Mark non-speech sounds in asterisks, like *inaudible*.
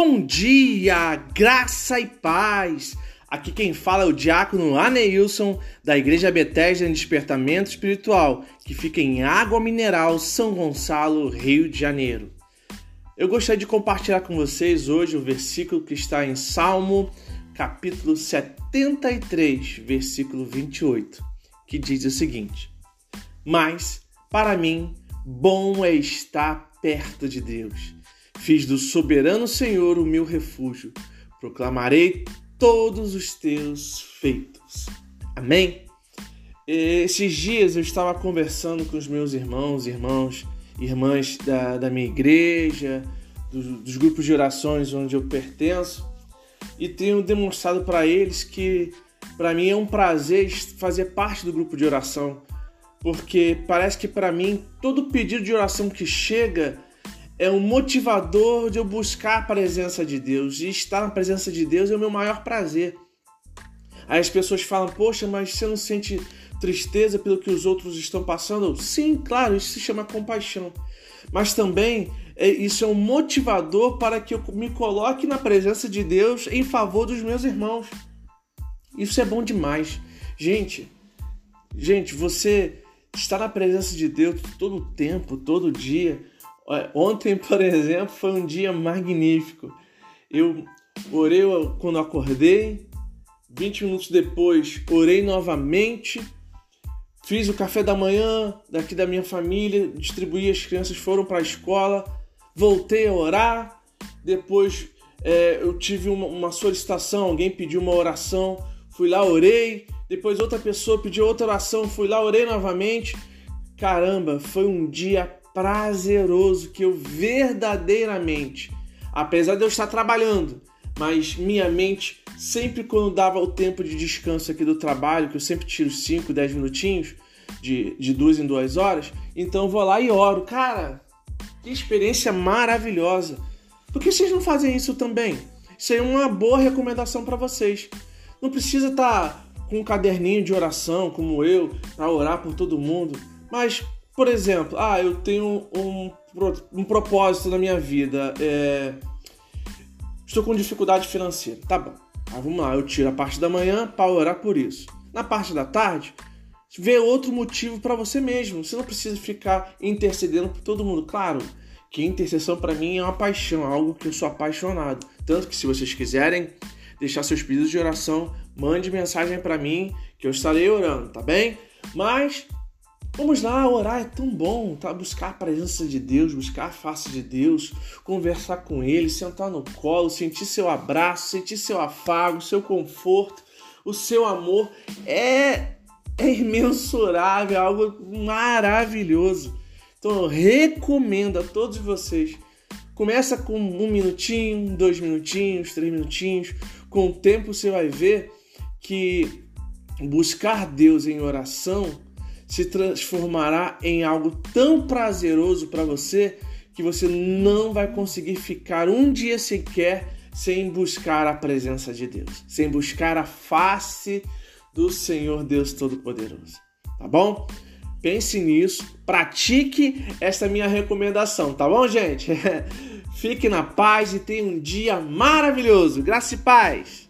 Bom dia, graça e paz. Aqui quem fala é o diácono Aneilson, da Igreja Bethesda em Despertamento Espiritual, que fica em Água Mineral, São Gonçalo, Rio de Janeiro. Eu gostaria de compartilhar com vocês hoje o versículo que está em Salmo, capítulo 73, versículo 28, que diz o seguinte: Mas, para mim, bom é estar perto de Deus Fiz do soberano Senhor o meu refúgio. Proclamarei todos os teus feitos. Amém? Esses dias eu estava conversando com os meus irmãos, irmãos, irmãs da, da minha igreja, dos, grupos de orações onde eu pertenço, e tenho demonstrado para eles que para mim é um prazer fazer parte do grupo de oração, porque parece que para mim todo pedido de oração que chega é um motivador de eu buscar a presença de Deus. E estar na presença de Deus é o meu maior prazer. Aí as pessoas falam, poxa, mas você não sente tristeza pelo que os outros estão passando? Sim, claro, isso se chama compaixão. Mas também é, isso é um motivador para que eu me coloque na presença de Deus em favor dos meus irmãos. Isso é bom demais. Gente, gente, você está na presença de Deus todo o tempo, todo dia Ontem, *laughs* por exemplo, foi um dia magnífico. Eu orei quando acordei, 20 minutos depois orei novamente, fiz o café da manhã daqui da minha família, distribuí, as crianças foram para a escola, voltei a orar, depois é, eu tive uma, uma solicitação, alguém pediu uma oração, fui lá, orei, depois outra pessoa pediu outra oração, fui lá, orei novamente. Caramba, foi um dia prazeroso que eu verdadeiramente, apesar de eu estar trabalhando, mas minha mente, sempre quando dava o tempo de descanso aqui do trabalho, que eu sempre tiro 5, 10 minutinhos, de, de duas em duas horas, então vou lá e oro. Cara, que experiência maravilhosa. Por que vocês não fazem isso também? Isso é uma boa recomendação para vocês. Não precisa estar tá com um caderninho de oração como eu para orar por todo mundo, mas por exemplo, ah, eu tenho um, um propósito na minha vida. É... Estou com dificuldade financeira. Tá bom. Ah, vamos lá, eu tiro a parte da manhã para orar por isso. Na parte da tarde, vê outro motivo para você mesmo. Você não precisa ficar intercedendo por todo mundo. Claro que intercessão para mim é uma paixão, é algo que eu sou apaixonado. Tanto que se vocês quiserem deixar seus pedidos de oração, mande mensagem para mim que eu estarei orando, tá bem? Mas Vamos lá, orar é tão bom, tá? Buscar a presença de Deus, buscar a face de Deus, conversar com Ele, sentar no colo, sentir seu abraço, sentir seu afago, seu conforto, o seu amor. É, é imensurável, é algo maravilhoso. Então eu recomendo a todos vocês. Começa com um minutinho, dois minutinhos, três minutinhos. Com o tempo você vai ver que buscar Deus em oração se transformará em algo tão prazeroso para você que você não vai conseguir ficar um dia sequer sem buscar a presença de Deus, sem buscar a face do Senhor Deus Todo-Poderoso. Tá bom? Pense nisso, pratique essa minha recomendação, tá bom, gente? *laughs* Fique na paz e tenha um dia maravilhoso. Graça e paz!